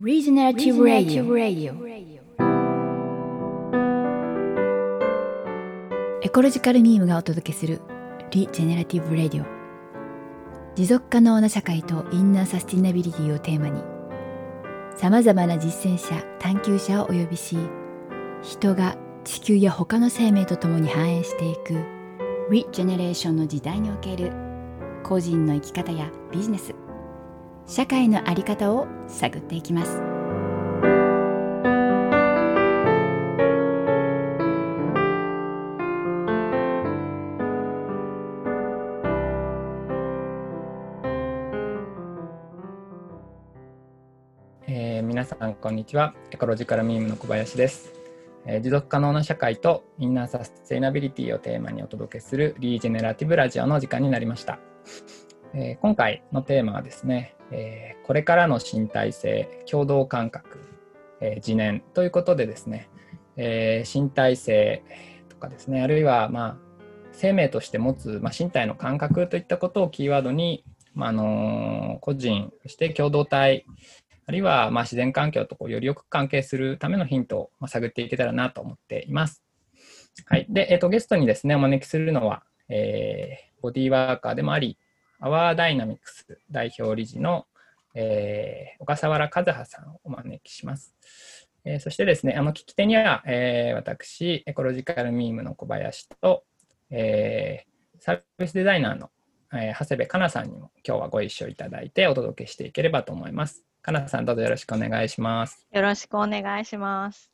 Regenerative Radio. エコロジカルミームがお届けする Regenerative Radio. 持続可能な社会とインナーサスティナビリティをテーマにさまざまな実践者探求者をお呼びし人が地球や他の生命とともに繁栄していく Regeneration の時代における個人の生き方やビジネス社会の在り方を探っていきます。えー皆さんこんにちは。エコロジカルミームの小林です、えー持続可能な社会とインナーサステイナビリティをテーマにお届けするリージェネラティブラジオの時間になりました、えー今回のテーマはですね、えーこれからの身体性共同感覚、えー自念ということでですね、え身体性とかですねあるいはまあ生命として持つ、まあ、身体の感覚といったことをキーワードに、まああの個人そして共同体あるいはまあ自然環境とこうよりよく関係するためのヒントをまあ探っていけたらなと思っています。はい。で、えっ、と、ゲストにですね、お招きするのは、えボディーワーカーでもあり、アワーダイナミクス代表理事の、えー小笠原和葉さんをお招きします。えーそしてですね、あの聞き手には、えー私、エコロジカルミームの小林と、えーサービスデザイナーの、えー長谷部香奈さんにも今日はご一緒いただいてお届けしていければと思います。かなさん、どうぞよろしくお願いします。よろしくお願いします。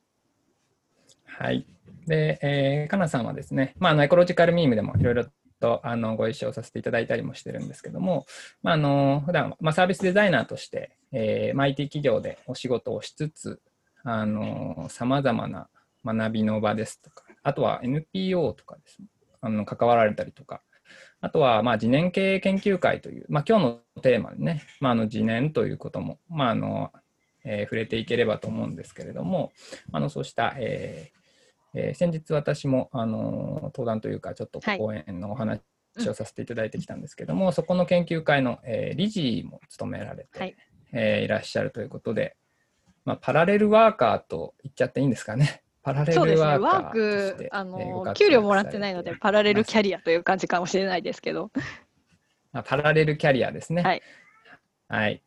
はい。で、えー、かなさんはですね、まあ、あのエコロジカルミームでもいろいろとあのご一緒させていただいたりもしてるんですけども、まあ、あの普段、まあサービスデザイナーとして、えーまあ、IT 企業でお仕事をしつつ、さまざまな学びの場ですとか、あとは NPO とかですね、あの関わられたりとか、あとは、まあ、次年経営研究会という、まあ、今日のテーマでね、まあ、あの次年ということも、まああのえー触れていければと思うんですけれども、あのそうした、えーえー先日私も、あの登壇というか、ちょっとはい講演のお話をさせていただいてきたんですけども、そこの研究会の、えー理事も務められて、はいえーいらっしゃるということで、まあ、パラレルワーカーと言っちゃっていいんですかね。パラレ。ルワーカワーーとしてク、あえーごの、活給料躍もらってないので、パラレルキャリアという感じかもしれないですけど。あパラレルキャリアですね。はい。はい。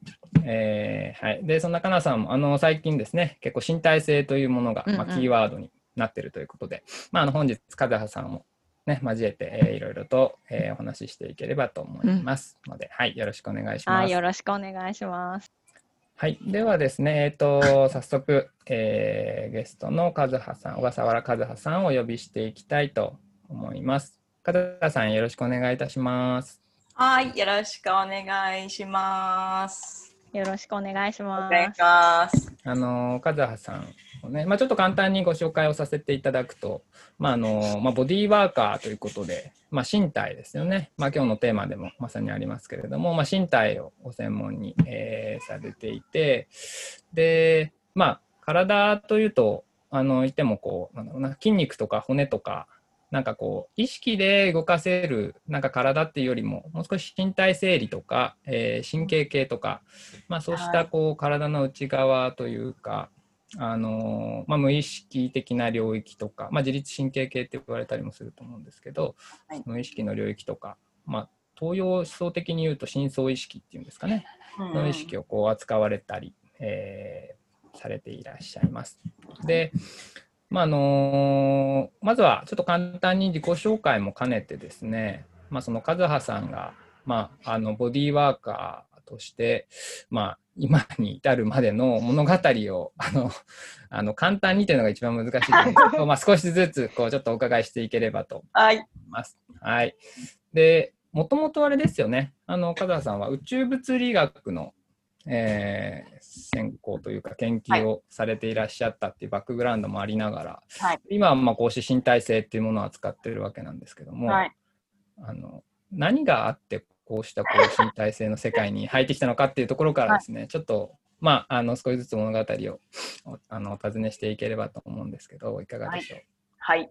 えーはい。で、そんなかなさんも、あの、最近ですね、結構身体性というものが、うんうんまあ、キーワードになっているということで、まあ、あの、本日、風葉さんをね、交えて、えーいろいろと、えーお話ししていければと思いますので、はい。よろしくお願いします。はい、よろしくお願いします。はい。ではですね、えっ、と、早速、えーゲストの和葉さん、小笠原和葉さんをお呼びしていきたいと思います。和葉さん、よろしくお願いいたします。はい、よろしくお願いします。よろしくお願いしまお願いしす。ます。あの和葉さんをまあ、ちょっと簡単にご紹介をさせていただくと、まあのまあ、ボディーワーカーということで、まあ、身体ですよね、まあ、今日のテーマでもまさにありますけれども、まあ、身体をご専門に、えーされていてで、まあ、体というとあの言ってもこうなんな筋肉とか骨とかなんかこう意識で動かせるなんか体っていうよりももう少し身体整理とか、えー神経系とかまあ、そうしたこう体の内側というか、あのまあ、無意識的な領域とか、まあ、自律神経系って言われたりもすると思うんですけど、はい。無意識の領域とか、まあ、東洋思想的に言うと深層意識っていうんですかね、うん。その意識をこう扱われたり、えーされていらっしゃいます。で、まああのまずはちょっと簡単に自己紹介も兼ねてですね、まあ、その和葉さんが、まあ、あのボディーワーカーとして、まあ、今に至るまでの物語を あのあの簡単にというのが一番難しいと思うんですけど、まあ、少しずつこうちょっとお伺いしていければとはい、思います。はい、でもともとあれですよね。あの和葉さんは宇宙物理学の、えー専攻というか研究をされていらっしゃったっていうバックグラウンドもありながら、はい。今はまあこうして身体性っていうものを扱ってるわけなんですけども、はい、あの何があってこうしたこう身体性の世界に入ってきたのかっていうところからですね、ちょっとまああの少しずつ物語をおあのお尋ねしていければと思うんですけどいかがでしょう、はい。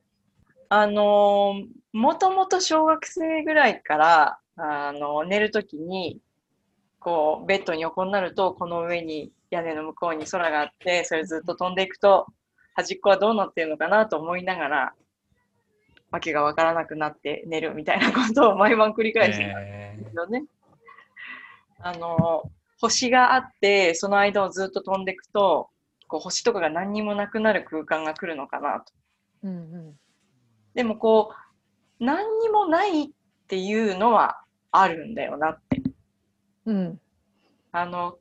あのーもともと小学生ぐらいから、あの寝るときに、こう、ベッドに横になると、この上に屋根の向こうに空があって、それずっと飛んでいくと、端っこはどうなってるのかなと思いながら、わけがわからなくなって寝るみたいなことを毎晩繰り返してたんえですよね。あの、星があって、その間をずっと飛んでいくと、こう星とかが何にもなくなる空間が来るのかなと。うんうんでもこう、何にもないっていうのはあるんだよなって。うんあの、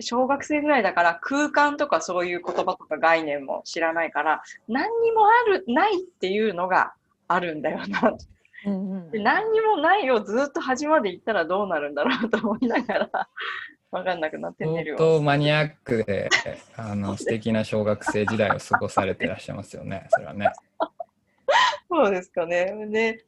小学生ぐらいだから空間とかそういう言葉とか概念も知らないから、何にもある、ないっていうのがあるんだよなと。うんうんで何にもないをずっと端まで行ったらどうなるんだろうと思いながら、わかんなくなって寝る相よ。当マニアックであの素敵な小学生時代を過ごされていらっしゃいますよね。それはね。そうですかね。で、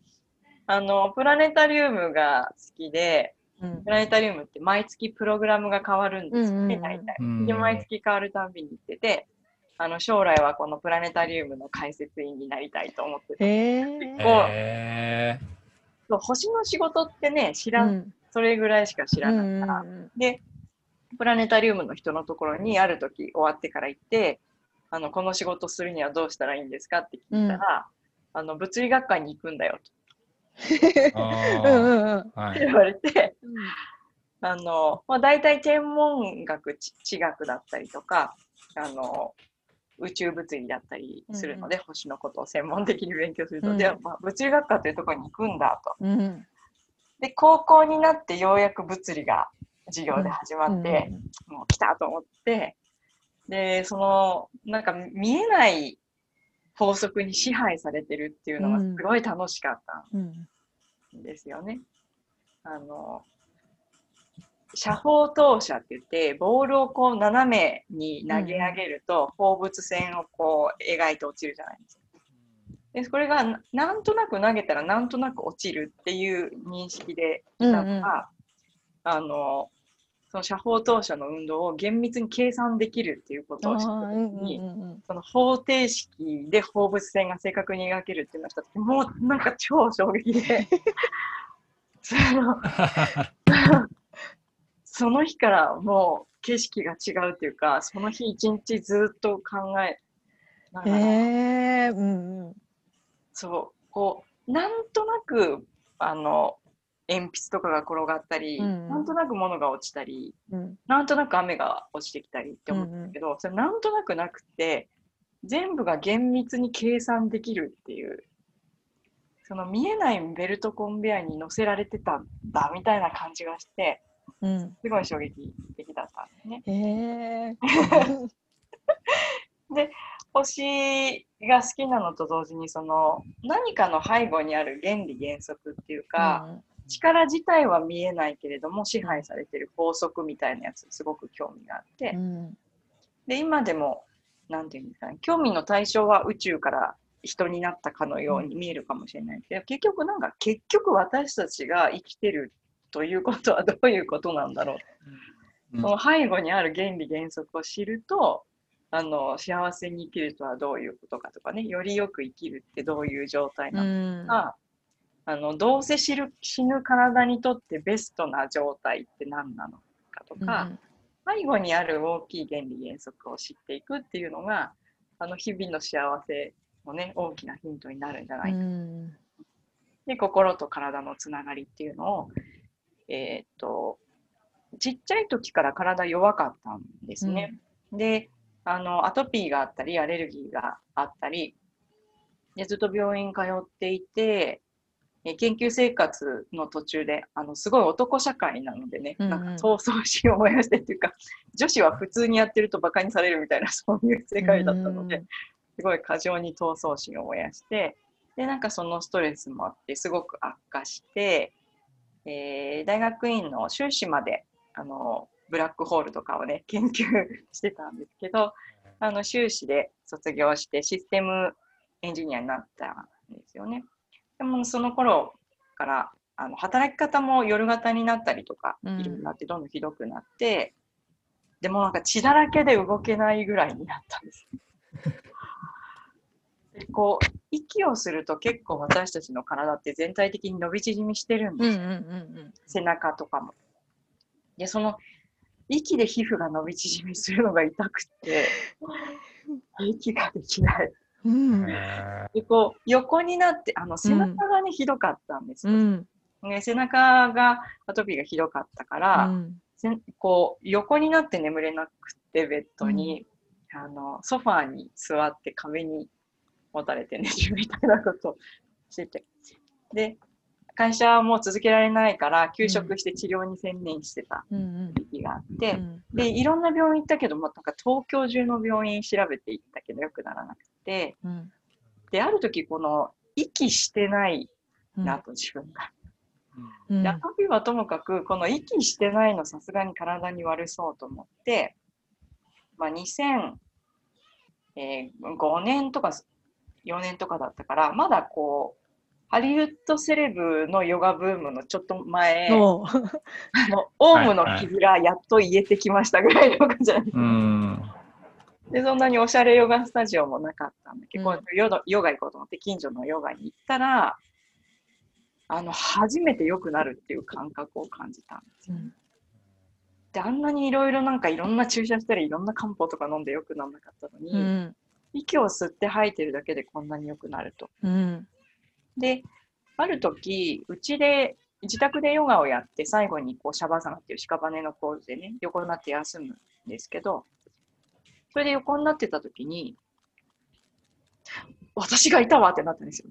あの、プラネタリウムが好きで、うんプラネタリウムって毎月プログラムが変わるんですよね、うんうんうん大体。うんで、毎月変わるたんびに行ってて、あの、将来はこのプラネタリウムの解説員になりたいと思ってて、へええそう星の仕事ってね、知らん、うん。それぐらいしか知らないから、うんで、プラネタリウムの人のところにある時終わってから行って、あの、この仕事するにはどうしたらいいんですかって聞いたら、あの、物理学会に行くんだよー、うんあーうん。うんはい。と言われて、あの、まあ、大体天文学、地地学だったりとか、あの、宇宙物理だったりするので、星のことを専門的に勉強するので、うん。まあ、物理学科というところに行くんだと。うんで、高校になってようやく物理が授業で始まって、もう来たと思って、で、その、なんか見えない法則に支配されてるっていうのがすごい楽しかったうんん。ですよね。あの、射砲投射って言って、ボールをこう斜めに投げ上げると、放物線をこう描いて落ちるじゃないですか。で、これがななんとなく投げたらなんとなく落ちるっていう認識でいたのが、あの、その射砲投射の運動を厳密に計算できるっていうことを知った時に、うんうんうんその方程式で放物線が正確に描けるっていうのをした時もうなんか超衝撃で。そのその日からもう景色が違うっていうかその日一日ずっと考えながら、へえうんうん。そう。こうなんとなくあの鉛筆とかが転がったり、うんなんとなく物が落ちたりうん。なんとなく雨が落ちてきたりって思ったけど、それなんとなくなくて、全部が厳密に計算できるっていう、その見えないベルトコンベヤーに乗せられてたんだみたいな感じがして、うん。すごい衝撃的だったんですね。へえ 星が好きなのと同時に、その何かの背後にある原理原則っていうか、力自体は見えないけれども支配されてる法則みたいなやつすごく興味があって、うん。で、今でも、なんていうんですかね、興味の対象は宇宙から人になったかのように見えるかもしれないけど、結局なんか、結局私たちが生きてるということはどういうことなんだろう。うんその背後にある原理原則を知ると、あの、幸せに生きるとはどういうことかとかね、よりよく生きるってどういう状態なのうんか、あの、どうせ死ぬ死ぬ体にとってベストな状態って何なのかとか、背後にある大きい原理原則を知っていくっていうのが、あの日々の幸せのね、大きなヒントになるんじゃないか。うんで、心と体のつながりっていうのを、えーっと、ちっちゃい時から体弱かったんですね。で、あの、アトピーがあったり、アレルギーがあったり、で、ずっと病院通っていて、えー研究生活の途中で、あの、すごい男社会なのでね、うんうん。なんか闘争心を燃やしてっていうか、女子は普通にやってると馬鹿にされるみたいな、そういう世界だったので、すごい過剰に闘争心を燃やして、で、なんかそのストレスもあって、すごく悪化して、えー大学院の修士まで、あの、ブラックホールとかをね、研究してたんですけど、あの、修士で卒業してシステムエンジニアになったんですよね。でも、その頃から、あの、働き方も夜型になったりとか、うんいろいろなって、どんどんひどくなって、でもなんか血だらけで動けないぐらいになったんです。でこう、息をすると結構私たちの体って全体的に伸び縮みしてるんですうんうんうん背中とかも。で、その息で皮膚が伸び縮みするのが痛くて、息ができない。うん。へで、こう、横になって、あの、背中がね、ひどかったんですよ。うん。ね、背中が、アトピーがひどかったから、こう、横になって眠れなくて、ベッドに、あの、ソファーに座って壁に持たれて寝るみたいなことをしてて。で、会社はもう続けられないから、休職して治療に専念してたうん。時期があって、うん。で、いろんな病院行ったけど、もうなんか東京中の病院調べていったけど、よくならなくて、うん。で、ある時、この、息してないうん。なと、自分が。うん。でアトピーはともかく、この息してないのさすがに体に悪そうと思って、まあ、2005年とか4年とかだったから、まだこう、ハリウッドセレブのヨガブームのちょっと前、のオウムの絆やっと言えてきましたぐらいの感じ。で、そんなにおしゃれヨガスタジオもなかったんだけど、うん。ヨガヨガ行こうと思って近所のヨガに行ったら、あの、初めて良くなるっていう感覚を感じたんですよ。で、あんなにいろいろなんかいろんな注射したり、いろんな漢方とか飲んで良くならなかったのに、うん息を吸って吐いてるだけでこんなに良くなると。うんで、ある時、うちで、自宅でヨガをやって、最後にこうシャバーサナっていう屍のポーズでね、横になって休むんですけど、それで横になってた時に、私がいたわってなったんですよ。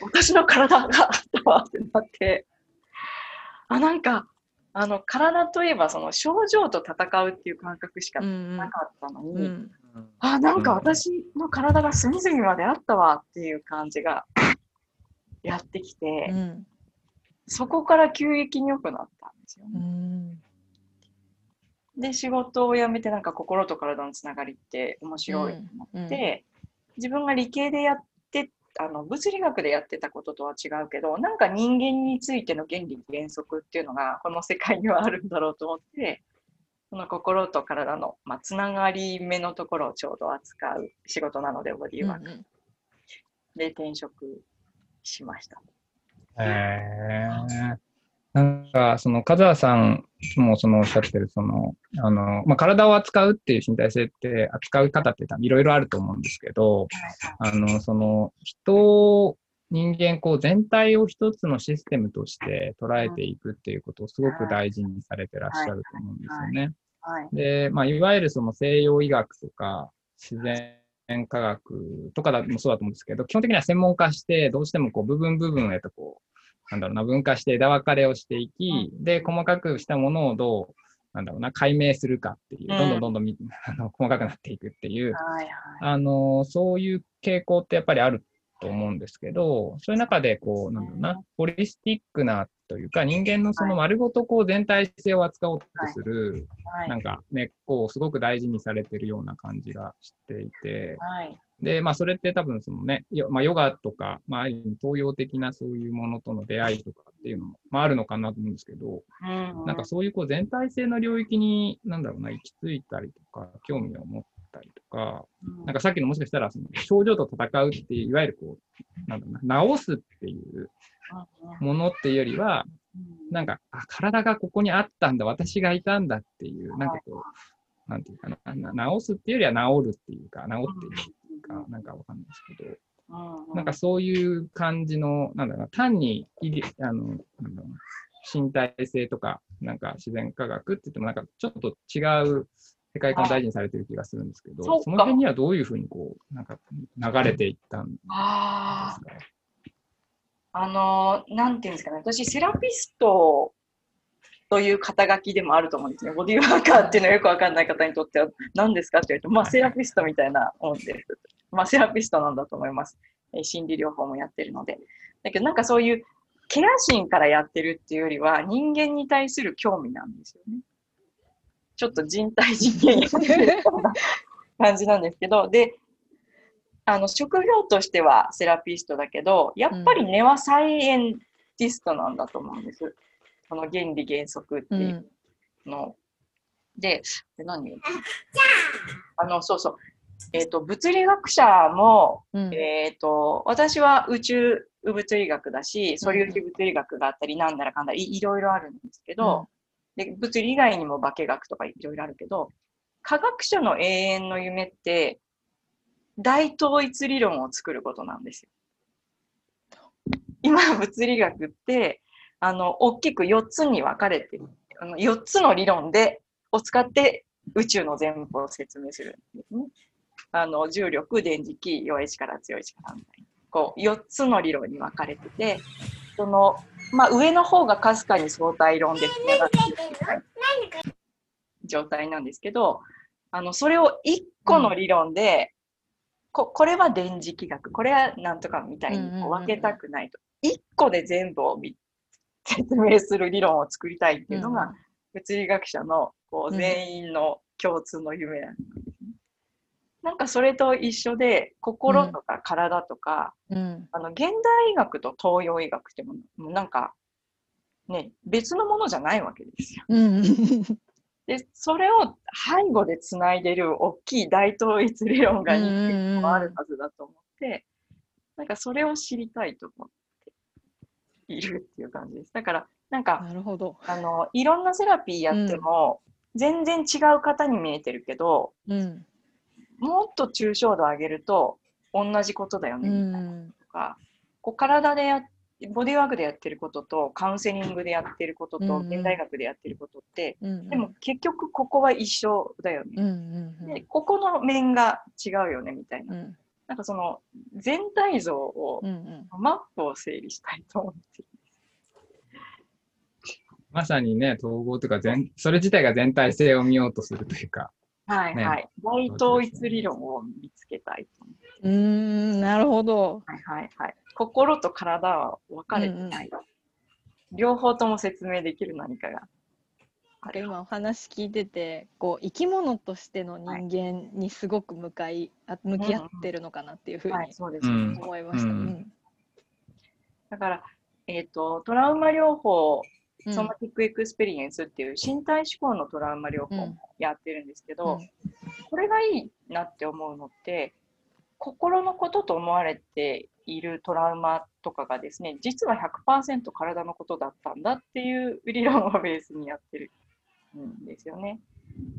私の体があったわってなって、あ、なんか、あの、体といえばその症状と戦うっていう感覚しかうんなかったのに、うんあ、なんか私の体が隅々まであったわっていう感じがやってきて、うん。そこから急激に良くなったんですようね。ん。で、仕事を辞めてなんか心と体のつながりって面白いと思って、自分が理系でやって、あの物理学でやってたこととは違うけど、なんか人間についての原理原則っていうのがこの世界にはあるんだろうと思って、その心と体の、まあ、つながり目のところをちょうど扱う仕事なので、ボディーワークで転職しました。へえ。なんか、その、カザーさんもそのおっしゃってる、その、あの、まあ、体を扱うっていう身体性って、扱う方って多分いろいろあると思うんですけど、あの、その、人を、人間、こう、全体を一つのシステムとして捉えていくっていうことをすごく大事にされてらっしゃると思うんですよね。はい。で、まあ、いわゆるその西洋医学とか自然科学とかだもそうだと思うんですけど、基本的には専門化して、どうしてもこう部分部分へとこう、なんだろうな、分化して枝分かれをしていき、で、細かくしたものをどう、なんだろうな、解明するかっていう、うんどんどんどんどんみ あの細かくなっていくっていう、はいはい。あの、そういう傾向ってやっぱりあると思うんですけど、そういう中で、こう、なんだろうな、ホリスティックなというか、人間のその丸ごとこう全体性を扱おうとする、はい。なんか根っこをすごく大事にされてるような感じがしていて、はい。で、まあそれって多分そのね、よまあ、ヨガとか、まあある意味東洋的なそういうものとの出会いとかっていうのも、まああるのかなと思うんですけど、うんなんかそういうこう全体性の領域に、なんだろうな、行き着いたりとか、興味を持ったりとか、なんかさっきのもしかしたらその症状と戦うっていう、いわゆるこう、なんだろうな、治すっていうものっていうよりは、なんか、あ、体がここにあったんだ、私がいたんだっていう、なんかこう、なんていうかな、な治すっていうよりは治るっていうか、治っていくっていうか、なんかわかんないですけど、なんかそういう感じの、なんだろうな、単にあの、なんだろうな、身体性とか、なんか自然科学って言っても、なんかちょっと違う世界観を大事にされてる気がするんですけど、その辺にはどういうふうにこう、なんか流れていったんですあかあ、の、なんていうんですかね、私、セラピストという肩書きでもあると思うんですね。ボディーワーカーっていうのはよくわかんない方にとっては何ですかって言われると、まあ、セラピストみたいなもんです。まあ、セラピストなんだと思います。え心理療法もやってるので。だけど、なんかそういうケア心からやってるっていうよりは、人間に対する興味なんですよね。ちょっと人体人間やってるような感じなんですけど、で、あの、職業としてはセラピストだけど、やっぱり根はサイエンティストなんだと思うんです。この原理原則ってういうん。の。で、で何？をあ。の、そうそう。えっ、と、物理学者も、うん。えっ、と、私は宇宙物理学だし、素粒子物理学があったり、なんだらかんだらい、いろいろあるんですけど、で物理以外にも化学とかいろいろあるけど、科学者の永遠の夢って、大統一理論を作ることなんですよ。今、物理学って、あの、大きく4つに分かれて。あの4つの理論で、を使って宇宙の全部を説明するんですね。あの、重力、電磁気、弱い力、強い力みたいな。こう、4つの理論に分かれてて、その、まあ、上の方がかすかに相対論で状態なんですけど、あの、それを1個の理論で、ここれは電磁気学、これはなんとかみたいにこう分けたくないと。1個で全部をみ説明する理論を作りたいっていうのが、物理学者のこううん全員の共通の夢なんですね。なんかそれと一緒で、心とか体とか、うんあの現代医学と東洋医学ってもうもうなんか、ね、別のものじゃないわけですよ。うんで、それを背後でつないでる大きい大統一理論がうんうんうん人間にもあるはずだと思って、なんかそれを知りたいと思っているっていう感じです。だから、なんか、なるほど。あの、いろんなセラピーやっても、全然違う方に見えてるけど、うんもっと抽象度上げると、同じことだようね、みたいな。んとか、こう体でやっボディワークでやってることと、カウンセリングでやってることと、うんうん現代学でやってることって、うんでも結局ここは一緒だよね。うんうんで、ここの面が違うよね、みたいな。うんなんかその全体像をう、んマップを整理したいと思ってる。まさにね、統合というか全、それ自体が全体性を見ようとするというか、ねはいはい。大統一理論を見つけたいと思って。うんうんなるほど。はいはいはい。心と体は分かれてない。両方とも説明できる何かがある。今お話聞いててこう生き物としての人間にすごく向かいあ向き合ってるのかなっていうふうはい、にそうです、うん。思いました。ううん。んだから、えっ、と、トラウマ療法、うん。ソマティックエクスペリエンスっていう身体志向のトラウマ療法やってるんですけど、うん。これがいいなって思うのって、心のことと思われているトラウマとかがですね、実は100%体のことだったんだっていう理論をベースにやってるんですよね。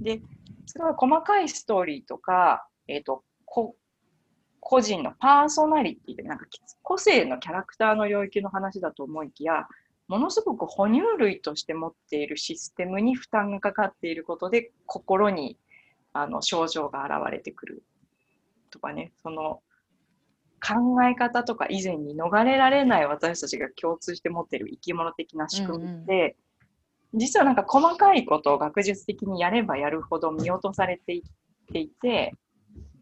で、すごい細かいストーリーとか、えっ、と、個人のパーソナリティで、なんか個性のキャラクターの領域の話だと思いきや、ものすごく哺乳類として持っているシステムに負担がかかっていることで、心にあの症状が現れてくるとかね、その考え方とか以前に逃れられない私たちが共通して持っている生き物的な仕組みって、実はなんか細かいことを学術的にやればやるほど見落とされていっていて、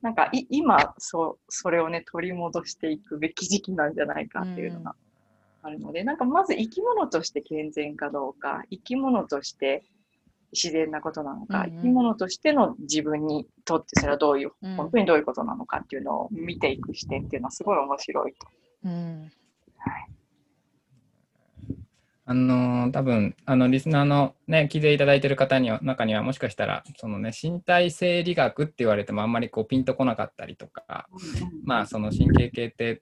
なんかい今そ、それをね、取り戻していくべき時期なんじゃないかっていうのがあるので、なんかまず生き物として健全かどうか、生き物として自然なことなのか、うんうん。生き物としての自分にとってそれはどういう、うん。本当にどういうことなのかっていうのを見ていく視点っていうのはすごい面白いと。うん。あのー多分あのリスナーのね聞いていただいてる方には中にはもしかしたらそのね身体生理学って言われてもあんまりこうピンとこなかったりとかまあその神経系って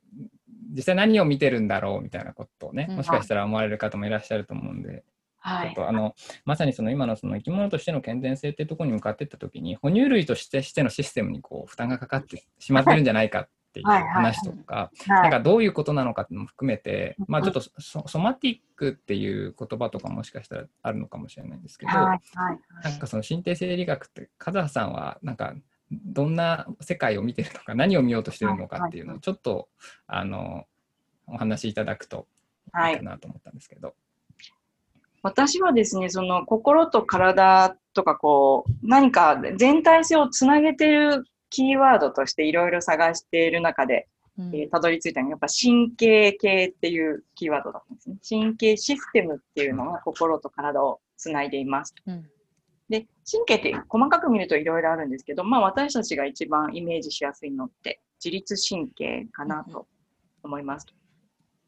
実際何を見てるんだろうみたいなことをねうん。もしかしたら思われる方もいらっしゃると思うんで、はいちょっ。とあのまさにその今のその生き物としての健全性っていうところに向かっていった時に哺乳類としてしてのシステムにこう負担がかかってしまってるんじゃないかっていう話とか、はいなんかどういうことなのかっていうのも含めて、まあうんちょっとソソマティックっていう言葉とかもしかしたらあるのかもしれないんですけど、はい。はい。なんかその身体生理学って、風葉さんはなんかどんな世界を見てるのか、何を見ようとしてるのかっていうのをちょっとあのお話しいただくといいかなと思ったんですけど。私はですね、その心と体とかこう、何か全体性をつなげてるキーワードとしていろいろ探している中で、うんえーたどり着いたのがやっぱ神経系っていうキーワードだったんですね。神経システムっていうのが心と体をつないでいます。うんで、神経って細かく見るといろいろあるんですけど、まあ私たちが一番イメージしやすいのって自律神経かなと思います。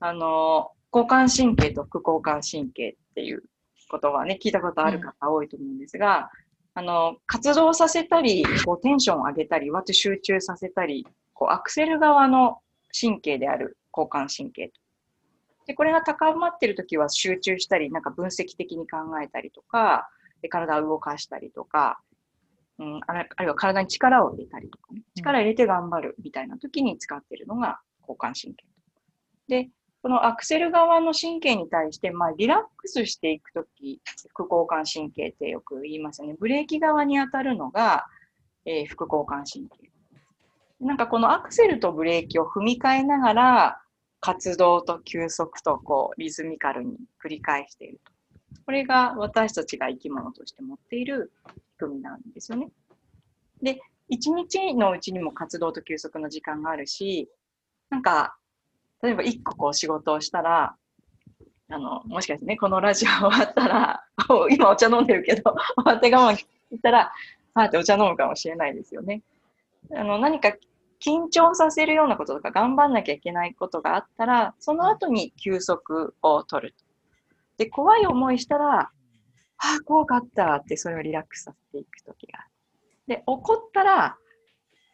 あの、交感神経と副交感神経っていうことはね、聞いたことある方多いと思うんですが、あの、活動させたり、こうテンションを上げたり、わっと集中させたり、こうアクセル側の神経である交感神経と。で、これが高まってるときは集中したり、なんか分析的に考えたりとか、で体を動かしたりとか、うん、あるあるいは体に力を入れたりとかね、力を入れて頑張るみたいな時に使ってるのが交感神経。で、このアクセル側の神経に対して、まあ、リラックスしていくとき、副交感神経ってよく言いますよね。ブレーキ側に当たるのが、えー副交感神経。なんかこのアクセルとブレーキを踏み替えながら、活動と休息とこうリズミカルに繰り返していると。これが私たちが生き物として持っている仕組みなんですよね。で、一日のうちにも活動と休息の時間があるし、なんか、例えば一個こう仕事をしたら、あの、もしかしてね、このラジオ終わったら、今お茶飲んでるけど、終わって我慢切ったら、あーってお茶飲むかもしれないですよね。あの、何か緊張させるようなこととか頑張んなきゃいけないことがあったら、その後に休息を取る。で、怖い思いしたら、ああ、怖かったってそれをリラックスさせていくときがある。で、怒ったら、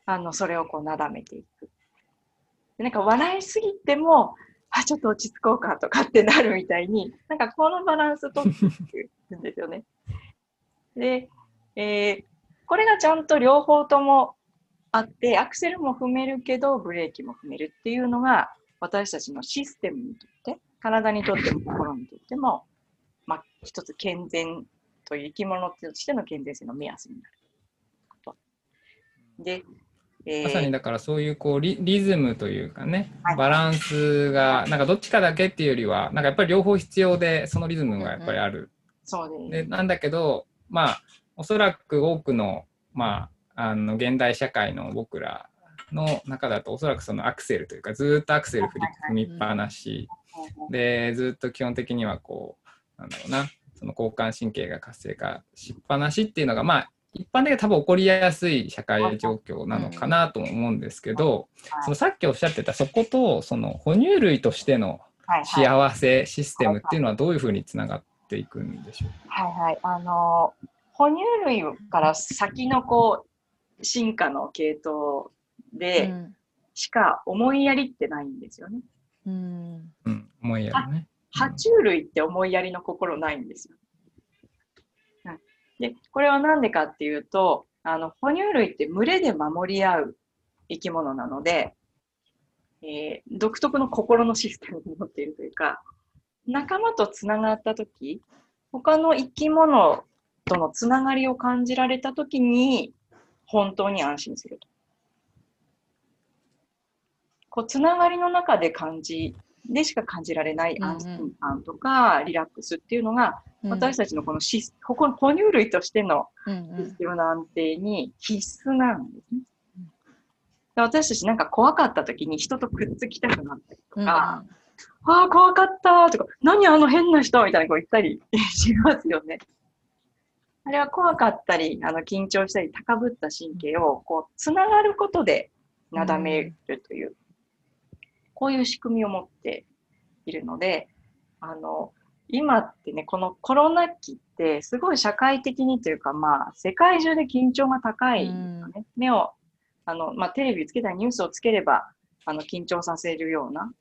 あの、それをこうなだめていく。なんか笑いすぎても、あ、ちょっと落ち着こうかとかってなるみたいに、なんかこのバランス取っていくんですよね。で、えーこれがちゃんと両方ともあって、アクセルも踏めるけど、ブレーキも踏めるっていうのが、私たちのシステムにとって、体にとっても心にとっても、まあ、一つ健全という生き物としての健全性の目安になる。で、まさにだからそういうこうリリズムというかねはい。バランスがなんかどっちかだけっていうよりはなんかやっぱり両方必要でそのリズムがやっぱりある。そうでなんだけどまあおそらく多くのまああの現代社会の僕らの中だとおそらくそのアクセルというかずーっとアクセル振り踏みっぱなし。でずっと基本的にはこうなんだろうなその交感神経が活性化しっぱなしっていうのがまあ一般的に多分起こりやすい社会状況なのかなとも思うんですけど、はいそのさっきおっしゃってたそことその哺乳類としての幸せシステムっていうのはどういうふうにつながっていくんでしょう？はいはい。あの、哺乳類から先のこう、進化の系統でしか思いやりってないんですよね。うんうん、思いやりね。爬虫類って思いやりの心ないんですよ。で、これはなんでかっていうと、あの、哺乳類って群れで守り合う生き物なので、えー独特の心のシステムを持っているというか、仲間とつながったとき、他の生き物とのつながりを感じられたときに、本当に安心すると。こう、つながりの中で感じ、でしか感じられない安心感とか、リラックスっていうのが、私たちのこのシス、ほこ哺乳類としてのシステムの安定に必須なんですね。で私たちなんか怖かった時に人とくっつきたくなったりとか、ああ、怖かったとか、何あの変な人みたいなこう言ったり しますよね。あれは怖かったり、あの緊張したり、高ぶった神経をこう、つながることでなだめるという、こういう仕組みを持っているので、あの、今ってね、このコロナ期って、すごい社会的にというか、まあ、世界中で緊張が高いんですよね。目を、あの、まあ、テレビつけたりニュースをつければ、あの、緊張させるような、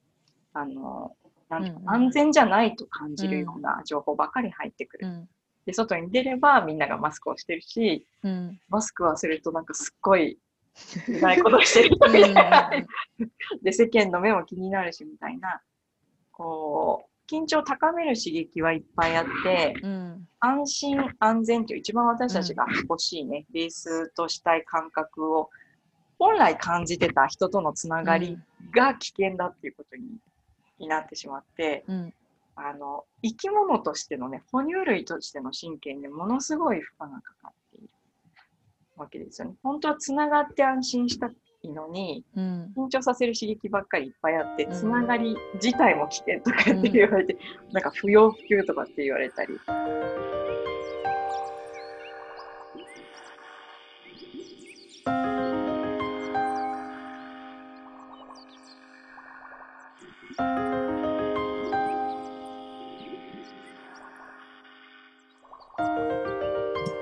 あの、なんていうかうんうん。安全じゃないと感じるような情報ばかり入ってくる。で、外に出ればみんながマスクをしてるし、マスクはするとなんかすっごい、うまいことしてる。人みたいな。で、世間の目も気になるしみたいな、こう、緊張を高める刺激はいっぱいあって、安心安全という一番私たちが欲しいね、ベースとしたい感覚を本来感じてた人とのつながりが危険だっていうことにになってしまって、あの生き物としてのね哺乳類としての神経にものすごい負荷がかかっわけですよね。本当はつながって安心したいのに緊張させる刺激ばっかりいっぱいあってうんつながり自体も危険とかって言われて、なんか不要不急とかって言われたり。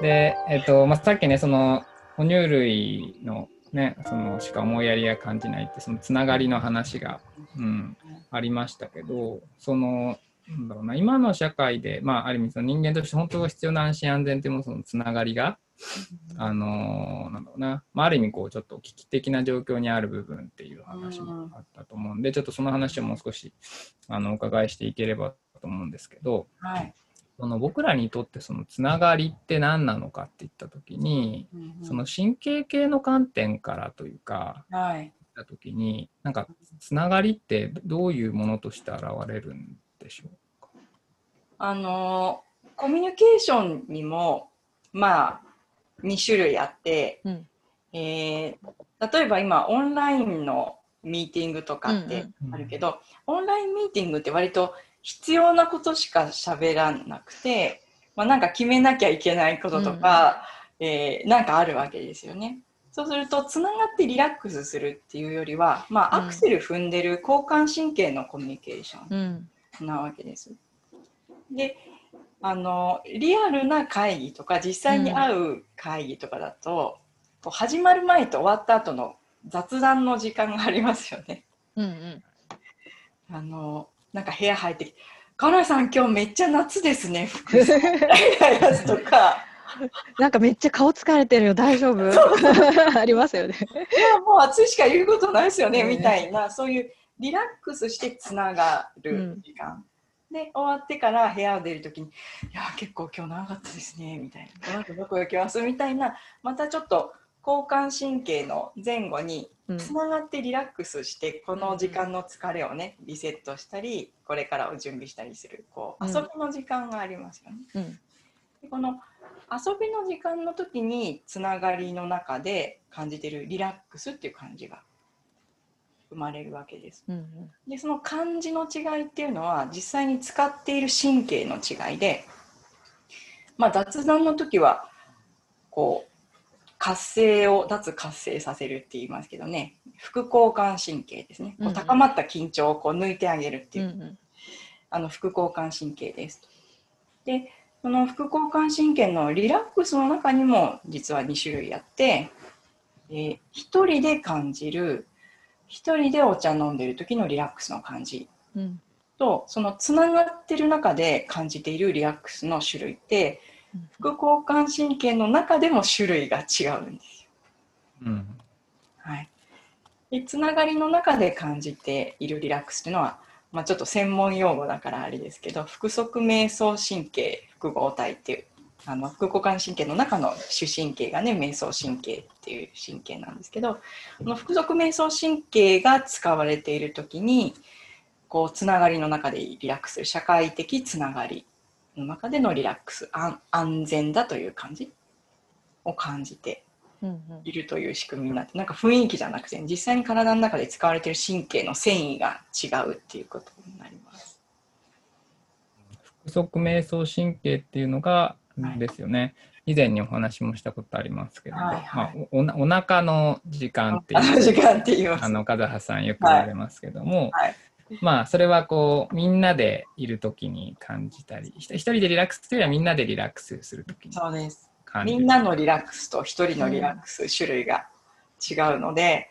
で、えっとまあ、さっきねその哺乳類のねそのしか思いやりや感じないってそのつながりの話が、うん、ありましたけど、その、なんだろうな、今の社会で、まあ、ある意味その人間として本当は必要な安心安全っていうものそのつながりが、あのーなんだろうな、まあ、ある意味こうちょっと危機的な状況にある部分っていう話もあったと思うんで、ちょっとその話をもう少しあのお伺いしていければと思うんですけど、はい。その僕らにとってそのつながりって何なのかって言った時に、その神経系の観点からというか、はい。言った時になんかつながりってどういうものとして現れるんでしょうか？あのコミュニケーションにもまあ2種類あって、うん。えー例えば今オンラインのミーティングとかってうんうん。あるけど、オンラインミーティングって割と必要なことしか喋らなくて、まあ、なんか決めなきゃいけないこととか、えーなんかあるわけですよね。そうするとつながってリラックスするっていうよりは、まあ、うんアクセル踏んでる交感神経のコミュニケーションうんなわけです。であのリアルな会議とか実際に会う会議とかだと、こう始まる前と終わった後の雑談の時間がありますよね。うんうんあのなんか部屋入ってきて「カナさん今日めっちゃ夏ですね服装」みたいなやつとか。なんかめっちゃ顔疲れてるよ。大丈夫？ありますよね。「いやもう暑いしか言うことないですよね」うん。みたいな。そういうリラックスしてつながる時間。で終わってから部屋を出るときに「いや結構今日長かったですね」みたいな「この後どこ行きます?」みたいなまたちょっと交感神経の前後にうんつながってリラックスしてこの時間の疲れをねリセットしたりこれからを準備したりするこううん遊びの時間がありますよね。うんでこの遊びの時間の時につながりの中で感じてるリラックスっていう感じが生まれるわけです。うんでその感じの違いっていうのは実際に使っている神経の違いで、まあ、雑談の時はこう活性を脱活性させるって言いますけどね。副交感神経ですね。こう高まった緊張をこう抜いてあげるっていう、うんうん。あの副交感神経ですと。でその副交感神経のリラックスの中にも実は2種類あって、えー一人で感じる一人でお茶飲んでる時のリラックスの感じ。うん。とそのつながってる中で感じているリラックスの種類って副交感神経の中でも種類が違うんですよ。うんはい、でつながりの中で感じているリラックスっていうのは、まあ、ちょっと専門用語だからあれですけど腹側瞑想神経複合体っていうあの副交感神経の中の主神経がね瞑想神経っていう神経なんですけどこの腹側瞑想神経が使われている時にこうつながりの中でリラックスする社会的つながりの中でのリラックス安安全だという感じ？を感じているという仕組みになってなんか雰囲気じゃなくて実際に体の中で使われている神経の繊維が違うっていうことになります。腹側瞑想神経っていうのが、はい。ですよね。以前にお話もしたことありますけど、はいはい。まあ、おお腹の時間っていう間って言います。あの風葉さんよく言われますけども、はいまあそれはこうみんなでいる時に感じたりひ一人でリラックスというよりはみんなでリラックスする時にそうです。みんなのリラックスと一人のリラックス、種類が違うので。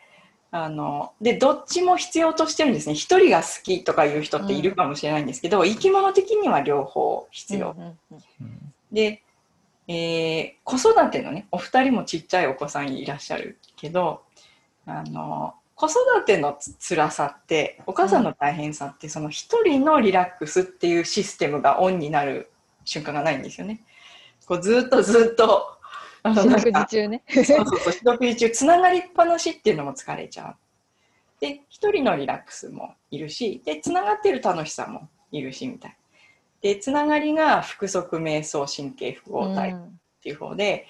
あのでどっちも必要としてるんですね一人が好きとかいう人っているかもしれないんですけど、生き物的には両方必要、うんうんうんで、えー子育てのねお二人もちっちゃいお子さんいらっしゃるけどあの子育てのつ辛さってお母さんの大変さって、その一人のリラックスっていうシステムがオンになる瞬間がないんですよね。こうずっとずっとあのなんか時中ね。そうそうそう四六時中つながりっぱなしっていうのも疲れちゃう。で一人のリラックスもいるしでつながってる楽しさもいるしみたいでつながりが腹側瞑想神経複合体っていう方で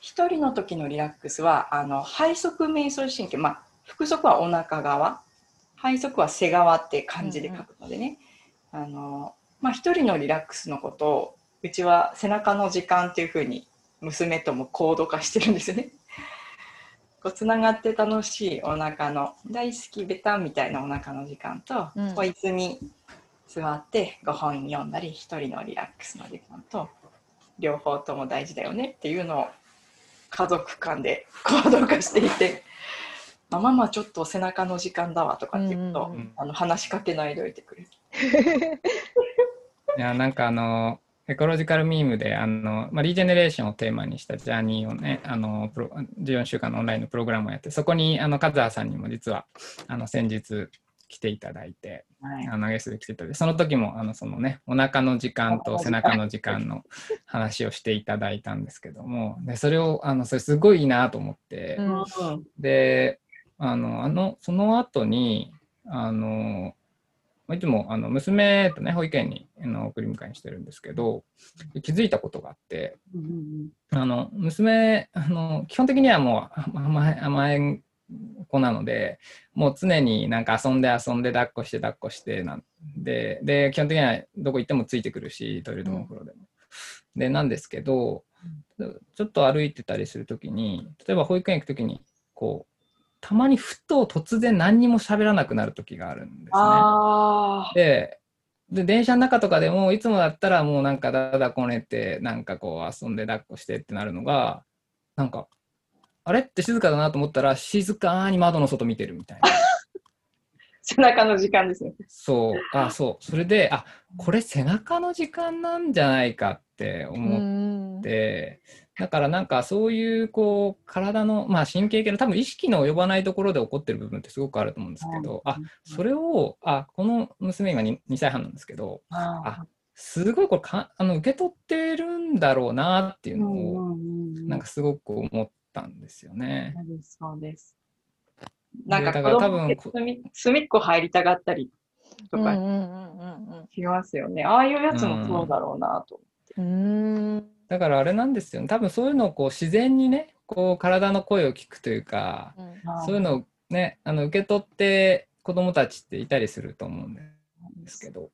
一、人の時のリラックスはあの背側瞑想神経まあ腹側はお腹側。背側は背側って漢字で書くのでね、あのまあ一人のリラックスのことをうちは背中の時間っていうふうに娘ともコード化してるんですよね。こうつながって楽しいお腹の大好きベタみたいなお腹の時間と、うん。こう椅子に座ってご本読んだり一人のリラックスの時間と両方とも大事だよねっていうのを家族間でコード化していてあママちょっと背中の時間だわとかって言うと、うんあの話しかけないでおいてくれる。いやなんかあのエコロジカルミームであの、まあ、リージェネレーションをテーマにしたジャーニーをねあのプロ14週間のオンラインのプログラムをやってそこにあのカズハさんにも実はあの先日来ていただいてはい。あのゲストで来ていただいてその時もあのそのねお腹の時間と背中の時間の話をしていただいたんですけどもでそれをあのそれすごいいいなと思って、うんうん。であのあのその後にあのまあいつもあの娘とね保育園にあの送り迎えにしてるんですけど気づいたことがあってあの娘あの基本的にはもうあ甘え甘えん子なのでもう常になんか遊んで遊んで抱っこして抱っこしてなんでで基本的にはどこ行ってもついてくるしトイレでもお風呂でも。でなんですけどちょっと歩いてたりするときに例えば保育園行くときにこうたまにふと突然何にも喋らなくなる時があるんですね。あでで電車の中とかでもいつもだったらもうなんかだだこねてなんかこう遊んで抱っこしてってなるのがなんかあれって静かだなと思ったら静かに窓の外見てるみたいな。背中の時間ですね。そうあそうそれであこれ背中の時間なんじゃないかって思って。だからなんかそういうこう体の、まあ、神経系の多分意識の及ばないところで起こってる部分ってすごくあると思うんですけど、あそれをあこの娘今 2, 2歳半なんですけどあすごいこれかあの受け取ってるんだろうなっていううんのをなんかすごく思ったんですよね。そうです。なんかだ子供ってから多分こ隅隅っこ入りたがったりとかうんうんうんしますよね。ああいうやつもそうだろうなと。うんうんだからあれなんですよね。多分そういうのをこう自然にねこう体の声を聞くというかうん。そういうのをねあの受け取って子どもたちっていたりすると思うんですけど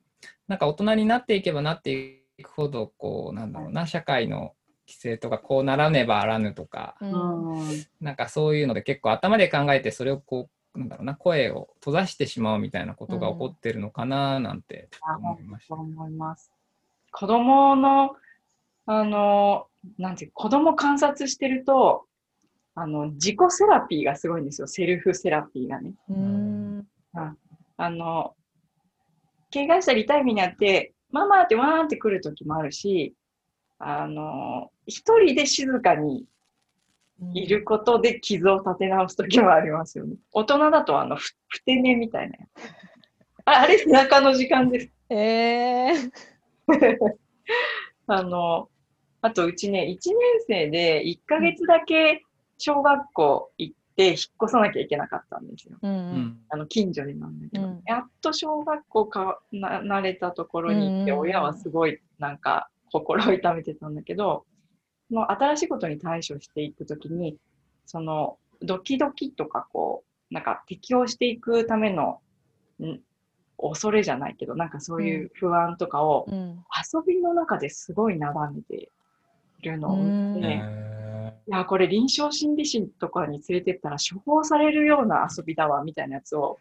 なんか大人になっていけばなっていくほどこうなんだろうな社会の規制とかこうならねばあらぬとかうん。うんなんかそういうので結構頭で考えてそれをこうなんだろうな声を閉ざしてしまうみたいなことが起こってるのかななんて思いました。そう思います。子供の、あの、なんていう子供観察してると、あの、自己セラピーがすごいんですよ。セルフセラピーがね。うんあの、怪我したり痛い目にあって、ママってわーんって来る時もあるし、あの、一人で静かにいることで傷を立て直す時もありますよね。大人だと、あの、ふふて寝みたいな。ああれ、背中の時間です。えー あの、あとうちね、1年生で1ヶ月だけ小学校行って引っ越さなきゃいけなかったんですよ。うんううん。んあの近所になんだけど、うん。やっと小学校かな慣れたところに行って、うん親はすごいなんか心を痛めてたんだけど、その新しいことに対処していくときに、そのドキドキとかこう、なんか適応していくための、ん恐れじゃないけど、なんかそういう不安とかを、うん。遊びの中ですごいなだめているのを見て、えいや、これ臨床心理士とかに連れてったら処方されるような遊びだわみたいなやつを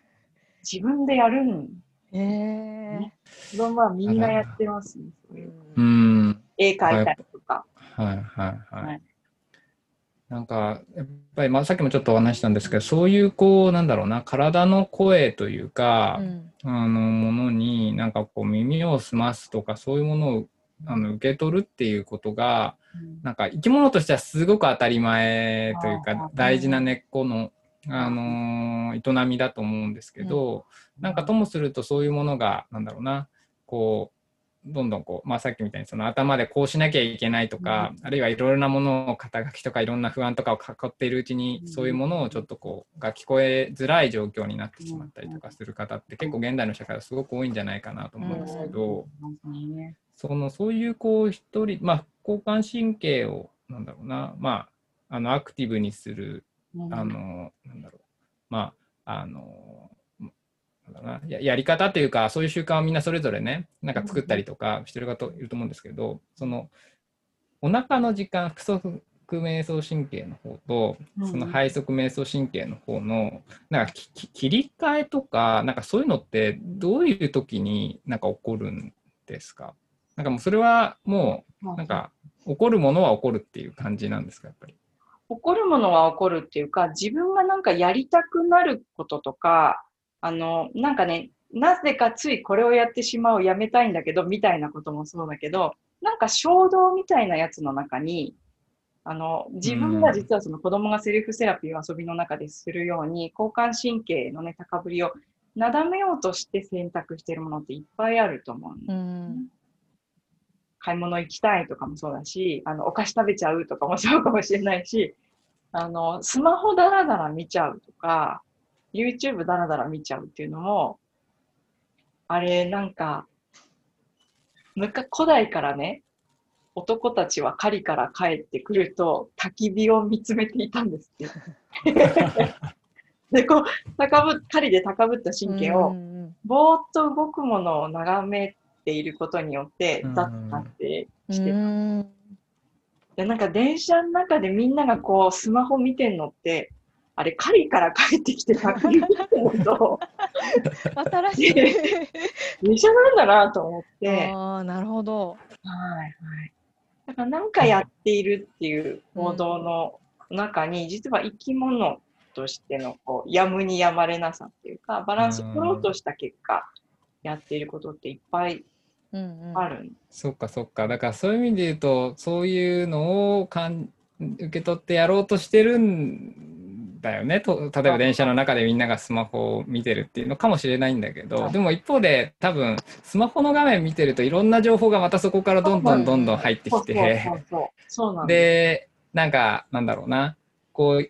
自分でやるん。えー子供はみんなやってますね。そういうん絵描いたりとか。はいはいはい。はいなんかやっぱり、まあ、さっきもちょっとお話ししたんですけどそういうこうなんだろうな体の声というか、うんあのものになんかこう耳を澄ますとかそういうものをあの受け取るっていうことがなんか生き物としてはすごく当たり前というあかー大事な根っこの、あのー営みだと思うんですけど、なんかともするとそういうものがなんだろうなこうどんどんこう、まあ、さっきみたいにその頭でこうしなきゃいけないとか、あるいはいろいろなものを肩書きとかいろんな不安とかを囲っているうちに、うん。そういうものをちょっとこうが聞こえづらい状況になってしまったりとかする方って結構現代の社会はすごく多いんじゃないかなと思うんですけど、そのそういうこう一人、まあ、交感神経をなんだろうな、まあ、あのアクティブにするうん。あの、なんだろう、まあ、あの、なんだろうな。ややり方というか、そういう習慣をみんなそれぞれね、なんか作ったりとかしてる方いると思うんですけど、その、お腹の時間、腹側瞑想神経の方と、うん。その背側瞑想神経の方の、なんかきき切り替えとか、なんかそういうのって、どういう時になんか起こるんですか？なんかもうそれはもう、なんか、起こるものは起こるっていう感じなんですか、やっぱり？起こるものは起こるっていうか、自分がなんかやりたくなることとか、あの、なんかね、なぜかついこれをやってしまう、やめたいんだけど、みたいなこともそうだけど、なんか衝動みたいなやつの中に、あの、自分が実はその子供がセルフセラピーを遊びの中でするように、交感神経のね、高ぶりをなだめようとして選択しているものっていっぱいあると思うんですよね。うん買い物行きたいとかもそうだし、あの、お菓子食べちゃうとかもそうかもしれないし、あの、スマホだらだら見ちゃうとか、YouTube だらだら見ちゃうっていうのも、あれ、なんか、むか古代からね、男たちは狩りから帰ってくると焚き火を見つめていたんですって。で、こう、高ぶ、狩りで高ぶった神経を、うんぼーっと動くものを眺めていることによってうん、だってうしてた。んで、なんか電車の中でみんながこう、スマホ見てんのって、あれ、狩りから帰ってきて焚き火見てると、新しい。一緒なんだなと思って、ああ、なるほど。はいはい。だからなんかやっているっていう行動の中に、実は生き物としてのこうやむにやまれなさっていうか、バランスを取ろうとした結果、やっていることっていっぱいうんうん。ある。んそっかそっか。だからそういう意味で言うと、そういうのをかん受け取ってやろうとしてるんだよね。と例えば電車の中でみんながスマホを見てるっていうのかもしれないんだけど、はい。でも一方で多分スマホの画面見てるといろんな情報がまたそこからどんどんどんどん入ってきて。で、なんか、なんだろうな、こう、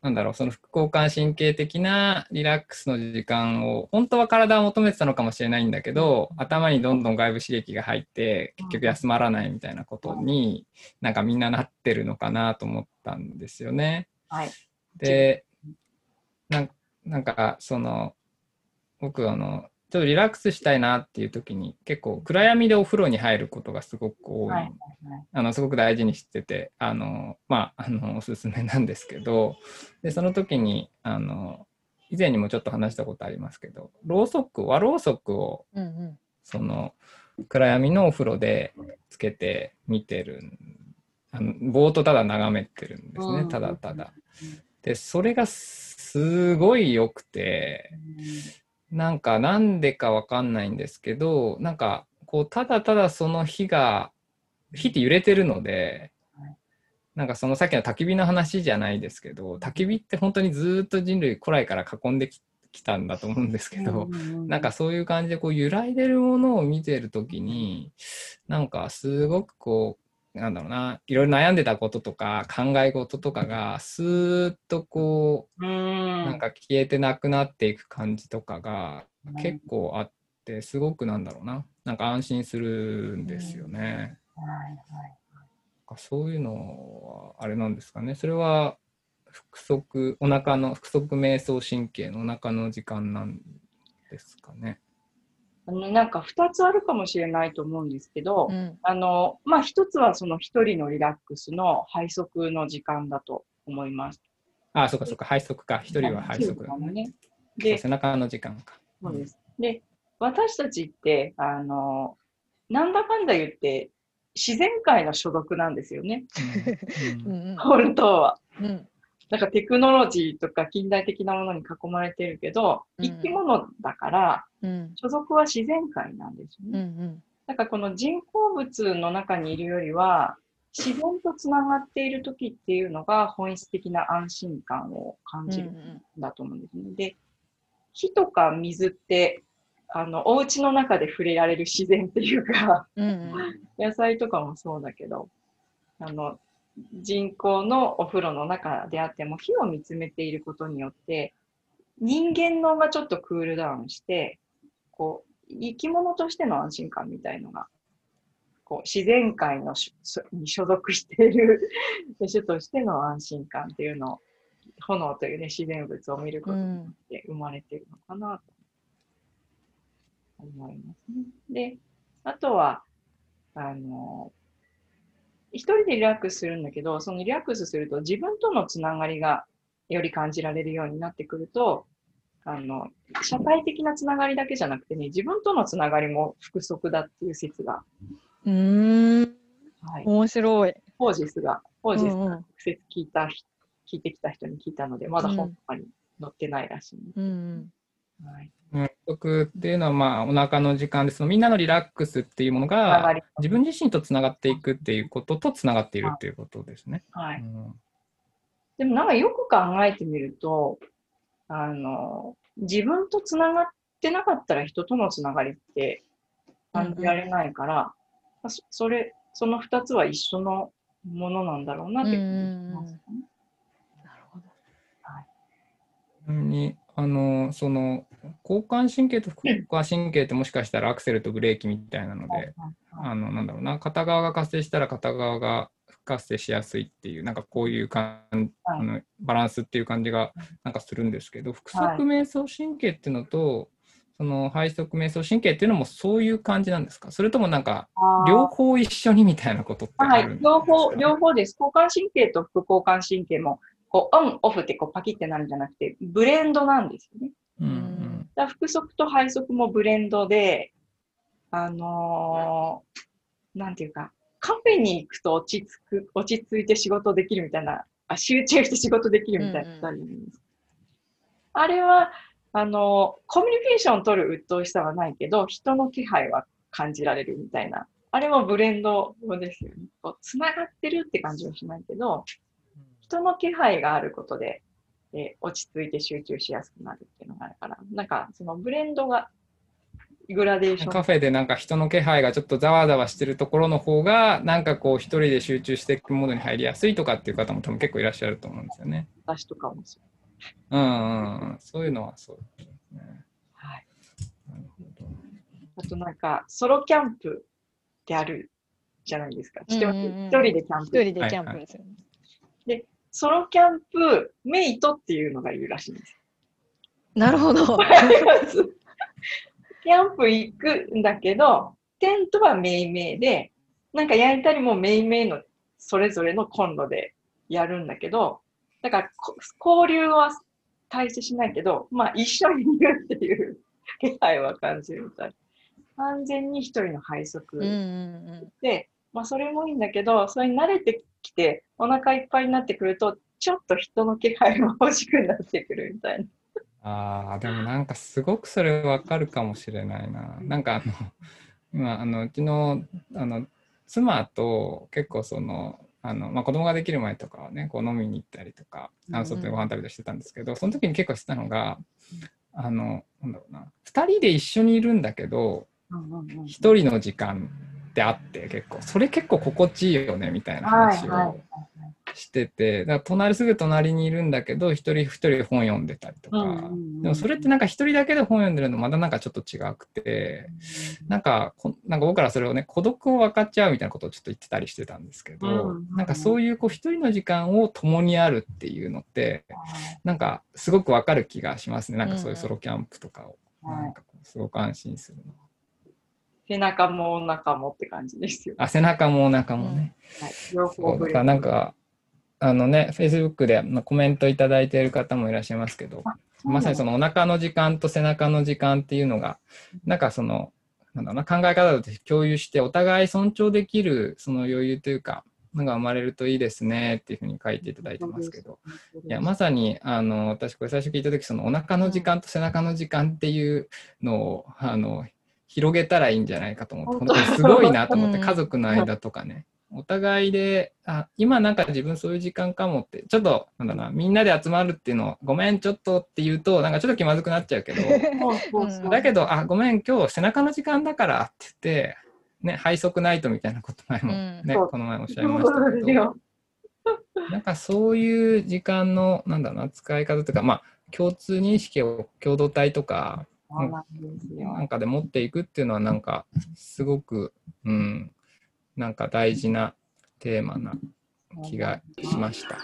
なんだろう、その副交感神経的なリラックスの時間を、本当は体は求めてたのかもしれないんだけど、頭にどんどん外部刺激が入って、結局休まらないみたいなことに、なんかみんななってるのかなと思ったんですよね。はい。で、なんなんか、その、僕、あの、ちょっとリラックスしたいなっていう時に、結構暗闇でお風呂に入ることがすごく多い。はいはいあのすごく大事にしててあのまああの おすすめなんですけどでその時にあの以前にもちょっと話したことありますけどろうそく和ろうそくをうんうん。その暗闇のお風呂でつけて見てるんあのぼーっとただ眺めてるんですねうんただただ。でそれがすごい良くてなんかなんでかわかんないんですけどなんかこうただただその火が火って揺れてるのではいなんかそのさっきの焚き火の話じゃないですけど焚き火って本当にずっと人類古来から囲んでききたんだと思うんですけど、なんかそういう感じでこう揺らいでるものを見てるときになんかすごくこうなんだろうないろいろ悩んでたこととか考え事とかがスーッとこううん。なんか消えてなくなっていく感じとかがうん。結構あってすごくなんだろうな。なんか安心するんですよね。はいはいなんかそういうのはあれなんですかね。それは腹側お腹の腹側瞑想神経のお腹の時間なんですかね。あのなんか2つあるかもしれないと思うんですけど、うんあの、まあ、一つはその一人のリラックスの背側の時間だと思います。ああ、そうかそうか、背側か。一人は背側だね。で、背中の時間か。そうです。で、私たちって、あの、なんだかんだ言って、自然界の所属なんですよね。うん 本当は。うんなんかテクノロジーとか近代的なものに囲まれてるけど、うん。生き物だから、うん。所属は自然界なんですようね。ん。だからこの人工物の中にいるよりは、自然とつながっている時っていうのが本質的な安心感を感うんじるんだと思うんですね。で、火とか水って、あの、お家の中で触れられる自然っていうか、うんうん。野菜とかもそうだけど、あの、人工のお風呂の中であっても火を見つめていることによって、人間のがちょっとクールダウンして、こう、生き物としての安心感みたいのが、こう、自然界のに所属している 種としての安心感っていうのを、炎というね、自然物を見ることによって生まれているのかなと思いますね。で、あとは、あの、一人でリラックスするんだけど、そのリラックスすると自分とのつながりがより感じられるようになってくると、あの、社会的なつながりだけじゃなくてね、自分とのつながりも複足だっていう説が、うーんはい。面白い。フォージスが、フォージスうんうんが直接聞いた人、聞いてきた人に聞いたので、まだ本とかに載ってないらしいんです。うんはい。運動っていうのは、まあ、お腹の時間です。そのみんなのリラックスっていうものが自分自身とつながっていくっていうこととつながっているっていうことですね。はい。うんでもなんかよく考えてみると、あの、自分とつながってなかったら人とのつながりって感じられないから、まあそそれ、その二つは一緒のものなんだろうなって感じますね。なるほど。ちなみに、あの、その、交感神経と副交感神経ってもしかしたらアクセルとブレーキみたいなので、あの、なんだろうな、片側が活性したら片側が不活性しやすいっていう、なんかこういう感あはい。のバランスっていう感じがなんかするんですけど、腹はい側瞑想神経っていうのと、その背側瞑想神経っていうのもそういう感じなんですか？それともなんか両方一緒にみたいなことってあはいるんです、か？両方、両方です。交感神経と副交感神経も、こう、オン、オフってこうパキってなるんじゃなくて、ブレンドなんですよね。うんうんだから腹側と背側もブレンドで、あのーなんていうか、カフェに行くと落ち着く、落ち着いて仕事できるみたいな、あ集中して仕事できるみたいなことあるじゃないですか。あれは、あのーコミュニケーションを取る鬱陶しさはないけど、人の気配は感じられるみたいな。あれもブレンドですよね。こう、つながってるって感じはしないけど、人の気配があることで、えー落ち着いて集中しやすくなるっていうのがあるから、なんかそのブレンドがグラデーション。カフェでなんか人の気配がちょっとざわざわしてるところの方がなんかこう一人で集中していくモードに入りやすいとかっていう方も多分結構いらっしゃると思うんですよね。私とかもそう。うんうんうん、そういうのはそうですね。はい。なるほど。あとなんか、ソロキャンプってあるじゃないですか。一人でキャン一プ。人でキャンプですよね。ソロキャンプメイトっていうのがいるらしいんです。なるほど。キャンプ行くんだけど、テントはメイメイで、なんか焼いたりもメイメイのそれぞれのコンロでやるんだけど、だからこ交流は大してしないけど、まあ一緒にいるっていう気配は感じるみたい。完全に一人の配属うんうんで、まあそれもいいんだけど、それに慣れてきて、お腹いっぱいになってくると、ちょっと人の気配も欲しくなってくるみたいな。ああ、でもなんかすごくそれわかるかもしれないな。なんかあの、今、あの、うちの、あの、妻と結構その、あの、まあ、子供ができる前とかはね、こう飲みに行ったりとか、あの外でご飯食べたりしてたんですけど、その時に結構してたのが、あの、なんだろうな、二人で一緒にいるんだけど、うんうんうん一人の時間ってあって結構、それ結構心地いいよね、みたいな話をしてて、だから隣すぐ隣にいるんだけど、一人一人本読んでたりとか、でもそれってなんか一人だけで本読んでるのまだなんかちょっと違くて、なんかこなんか僕らそれをね孤独を分かっちゃうみたいなことをちょっと言ってたりしてたんですけど、うんなんかそういうこう一人の時間を共にあるっていうのってなんかすごく分かる気がしますね。なんかそういうソロキャンプとかを、はい。なんかすごく安心するの背中もお腹もって感じですよ。あ背中もお腹もね、はい、両そ方ブレうだからなんかあのね Facebook でまあコメントいただいている方もいらっしゃいますけどまさにそのお腹の時間と背中の時間っていうのが、なんかその、なんだろうな、考え方と共有して、お互い尊重できるその余裕というか、のが生まれるといいですねっていうふうに書いていただいてますけど、いや、まさに、あの、私これ最初聞いたとき、そのお腹の時間と背中の時間っていうのを、あの、広げたらいいんじゃないかと思って、本当にすごいなと思って、うん。家族の間とかね、お互いで、あ、今なんか自分そういう時間かもって、ちょっと、なんだな、みんなで集まるっていうのを、ごめん、ちょっとって言うと、なんかちょっと気まずくなっちゃうけど、だけど、あ、ごめん、今日背中の時間だからって言って、ね、背側ナイトみたいなこと前もうん。ね、そう。この前おっしゃいましたけど、なんかそういう時間の、なんだろうな、使い方とか、まあ、共通認識を共同体とか、なんかで持っていくっていうのは、なんか、すごく、うん、なんか大事なテーマな気がしました。